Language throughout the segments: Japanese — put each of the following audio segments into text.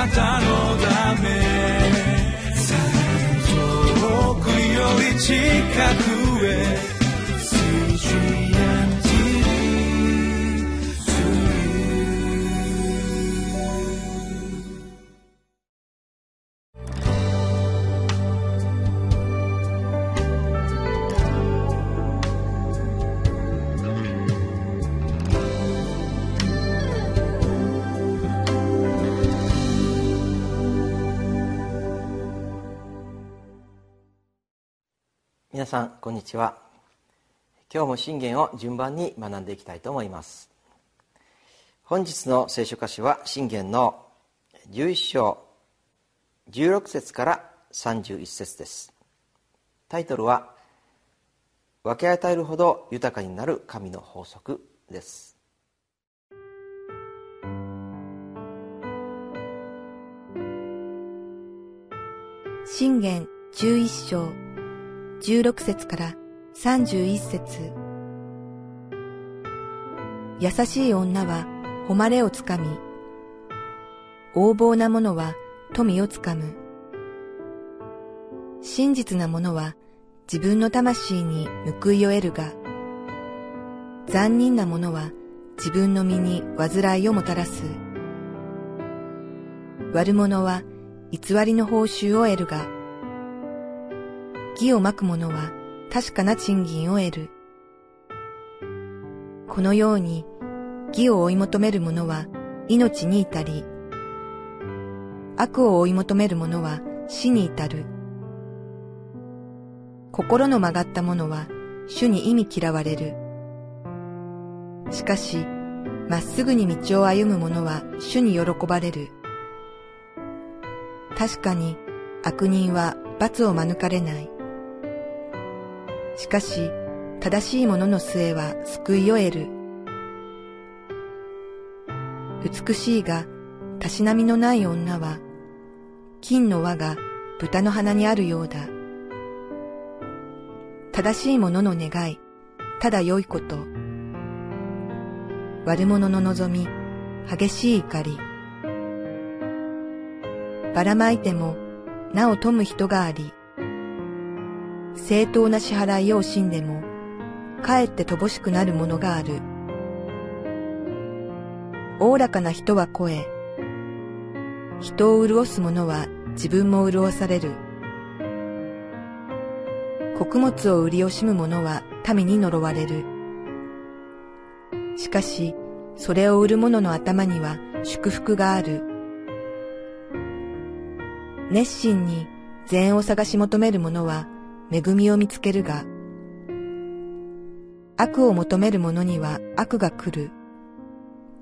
なたのため。遠くより近く。皆さんこんにちは。今日も信玄を順番に学んでいきたいと思います。本日の聖書箇所は信玄の11章16節から31節です。タイトルは「分け与えるほど豊かになる神の法則」です。信玄11章16節から31節優しい女は誉れをつかみ、横暴な者は富をつかむ。真実な者は自分の魂に報いを得るが、残忍な者は自分の身に煩いをもたらす。悪者は偽りの報酬を得るが、義をまく者は確かな賃金を得る。このように義を追い求める者は命に至り、悪を追い求める者は死に至る。心の曲がった者は主に意味嫌われる。しかし、まっすぐに道を歩む者は主に喜ばれる。確かに悪人は罰を免れない。しかし、正しい者のの末は救いを得る。美しいが、たしなみのない女は、金の輪が豚の鼻にあるようだ。正しい者の願い、ただ良いこと。悪者の望み、激しい怒り。ばらまいても、なお富む人があり、正当な支払いを惜しんでも、かえって乏しくなるものがある。おおらかな人は声。人を潤す者は自分も潤される。穀物を売り惜しむ者は民に呪われる。しかし、それを売る者の頭には祝福がある。熱心に善を探し求める者は恵みを見つけるが、悪を求める者には悪が来る。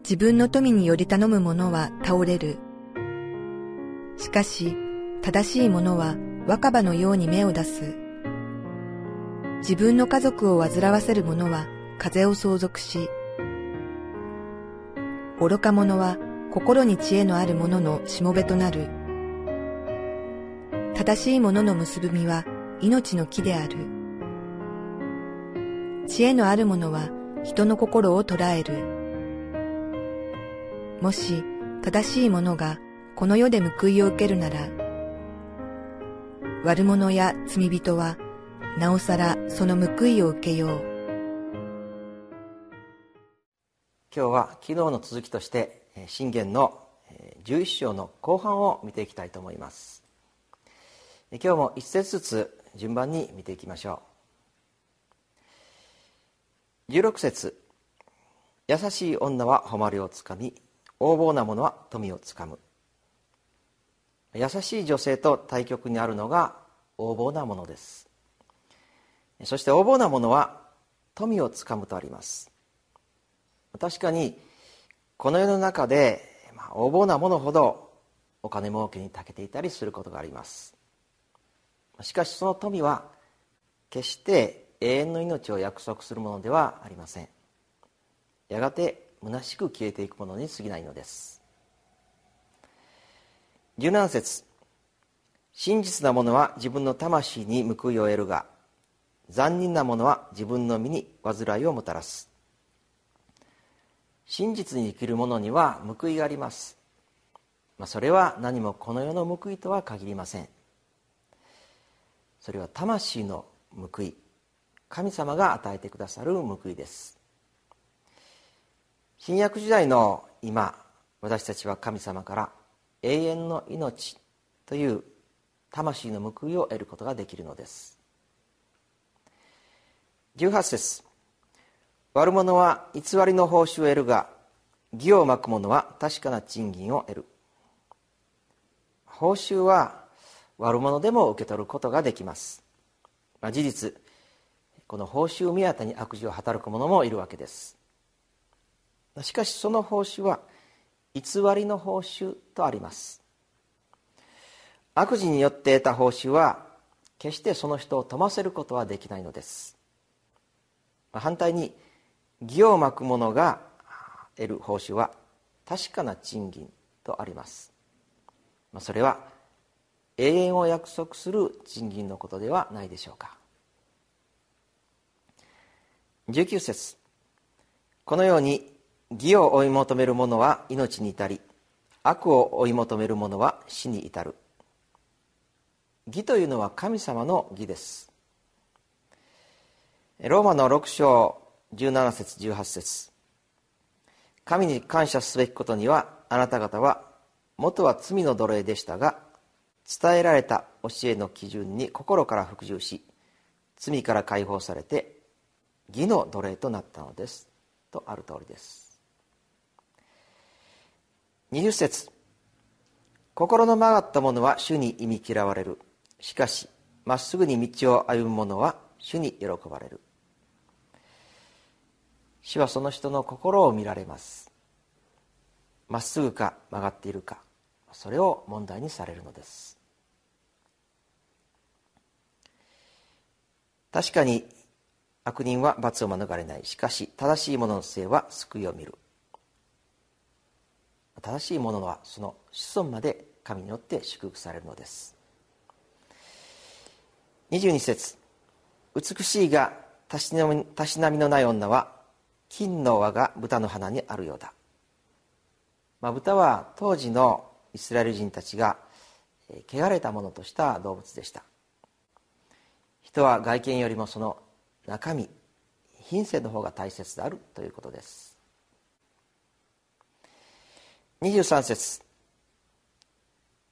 自分の富により頼む者は倒れる。しかし、正しい者は若葉のように目を出す。自分の家族を煩わせる者は風を相続し、愚か者は心に知恵のある者のしもべとなる。正しい者の結ぶみは命の木である。知恵のある者は人の心を捉える。もし正しい者がこの世で報いを受けるなら、悪者や罪人はなおさらその報いを受けよう。今日は昨日の続きとして信玄の11章の後半を見ていきたいと思います今日も一節ずつ順番に見ていきましょう。16節。優しい女は誉れをつかみ横暴な者は富をつかむ。優しい女性と対極にあるのが横暴なものです。そして横暴な者は富をつかむとあります。確かにこの世の中で、まあ、横暴な者ほどお金儲けに長けていたりすることがあります。しかしその富は決して永遠の命を約束するものではありません。やがて虚しく消えていくものに過ぎないのです。17節真実な者は自分の魂に報いを得るが残忍な者は自分の身に煩いをもたらす。真実に生きる者には報いがあります。まあ、それは何もこの世の報いとは限りません。それは魂の報い。神様が与えてくださる報いです。新約時代の今私たちは神様から永遠の命という魂の報いを得ることができるのです。18節。悪者は偽りの報酬を得るが義をまく者は確かな賃金を得る。報酬は悪者でも受け取ることができます、まあ、事実この報酬目当てに悪事を働く者もいるわけです。しかしその報酬は偽りの報酬とあります。悪事によって得た報酬は決してその人を富ませることはできないのです。反対に義をまく者が得る報酬は確かな賃金とあります。それは永遠を約束する賃金のことではないでしょうか。19節。このように義を追い求める者は命に至り悪を追い求める者は死に至る。義というのは神様の義です。ローマの6章17節18節。神に感謝すべきことにはあなた方は元は罪の奴隷でしたが伝えられた教えの基準に心から服従し罪から解放されて義の奴隷となったのです。とある通りです。20節。心の曲がった者は主に忌み嫌われる。しかしまっすぐに道を歩む者は主に喜ばれる。主はその人の心を見られます。まっすぐか曲がっているかそれを問題にされるのです。確かに悪人は罰を免れない。しかし正しい者の性は救いを見る。正しい者はその子孫まで神によって祝福されるのです。22節。美しいがたしなみのない女は金の輪が豚の花にあるようだ、まあ、豚は当時のイスラエル人たちが汚れたものとした動物でした。人は外見よりもその中身品性の方が大切であるということです。23節。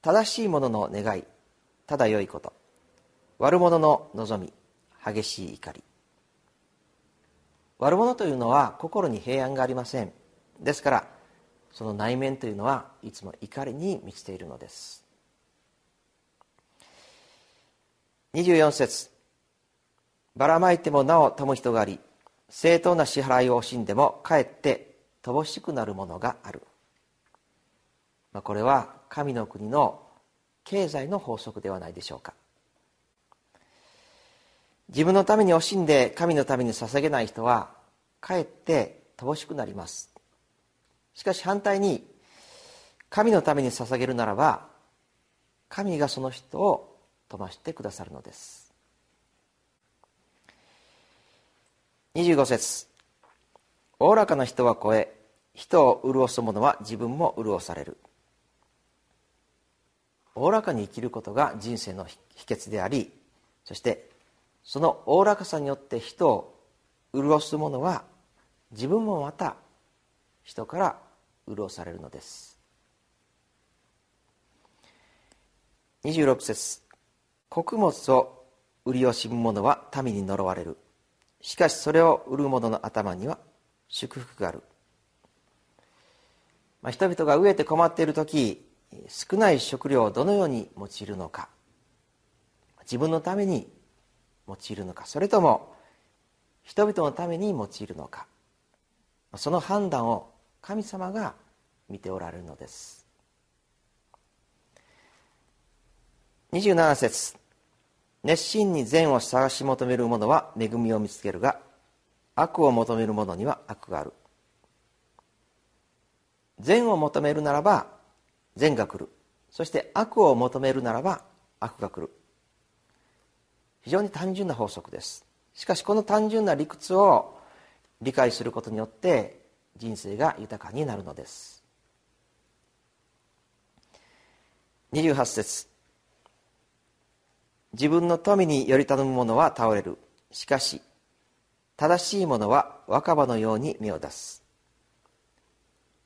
正しいものの願いただ良いこと。悪者の望み激しい怒り。悪者というのは心に平安がありません。ですからその内面というのはいつも怒りに満ちているのです。24節。ばらまいてもなお富む人があり正当な支払いを惜しんでもかえって乏しくなるものがある、まあ、これは神の国の経済の法則ではないでしょうか。自分のために惜しんで神のために捧げない人はかえって乏しくなります。しかし反対に神のために捧げるならば神がその人を飛ばしてくださるのです。25節。おおらかな人は超え人を潤す者は自分も潤される。おおらかに生きることが人生の秘訣でありそしてそのおおらかさによって人を潤す者は自分もまた人から潤されるのです。26節。穀物を売り惜しむ者は民に呪われる。しかしそれを売る者の頭には祝福がある、まあ、人々が飢えて困っている時少ない食料をどのように用いるのか自分のために用いるのかそれとも人々のために用いるのかその判断を神様が見ておられるのです。27節。熱心に善を探し求める者は恵みを見つけるが悪を求める者には悪がある。善を求めるならば善が来る。そして悪を求めるならば悪が来る。非常に単純な法則です。しかしこの単純な理屈を理解することによって人生が豊かになるのです。28節。自分の富により頼む者は倒れる。しかし正しい者は若葉のように芽を出す。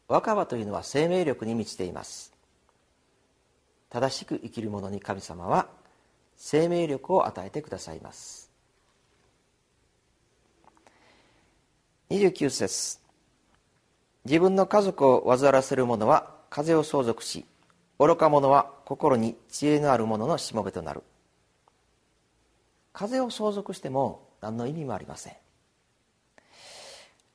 若葉というのは生命力に満ちています。正しく生きる者に神様は生命力を与えてくださいます。29節。自分の家族を煩わせる者は風を相続し愚か者は心に知恵のある者のしもべとなる。風を相続しても何の意味もありません。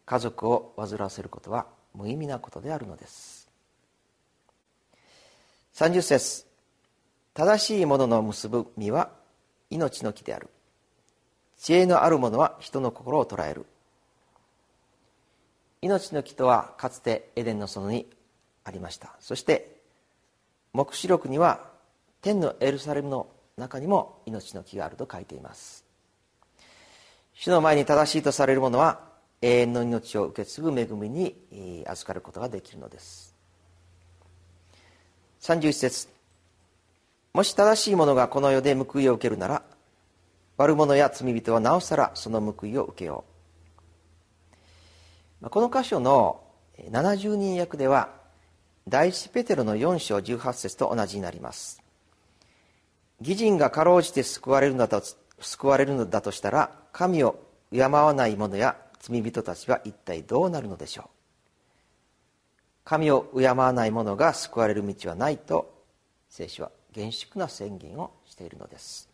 家族を煩わせることは無意味なことであるのです。30節正しいものの結ぶ実は命の木である。知恵のある者は人の心を捉える。命の木とはかつてエデンの園にありました。そして黙示録には天のエルサレムの中にも命の木があると書いています。主の前に正しいとされる者は永遠の命を受け継ぐ恵みに預かることができるのです。31節。もし正しい者がこの世で報いを受けるなら悪者や罪人はなおさらその報いを受けよう。この箇所の70人役では第一ペテロの4章18節と同じになります。義人がかろうじて救われるのだと救われるのだとしたら神を敬わない者や罪人たちは一体どうなるのでしょう？神を敬わない者が救われる道はないと聖書は厳粛な宣言をしているのです。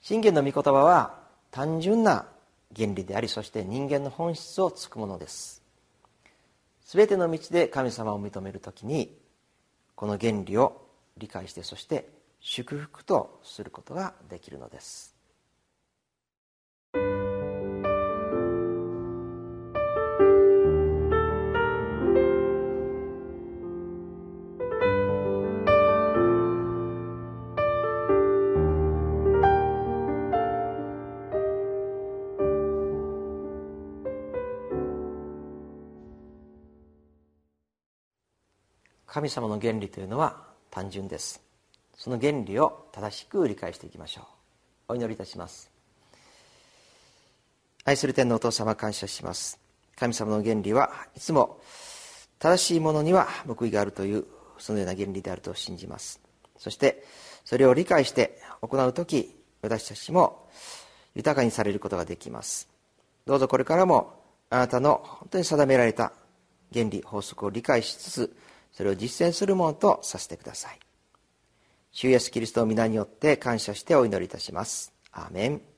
信玄の御言葉は単純な原理でありそして人間の本質をつくものです。全ての道で神様を認める時にこの原理を理解してそして祝福とすることができるのです。神様の原理というのは単純です。その原理を正しく理解していきましょう。お祈りいたします。愛する天のお父様感謝します。神様の原理はいつも正しいものには報いがあるというそのような原理であると信じます。そしてそれを理解して行う時私たちも豊かにされることができます。どうぞこれからもあなたの本当に定められた原理法則を理解しつつそれを実践するものとさせてください。主イエスキリストの皆によって感謝してお祈りいたします。アーメン。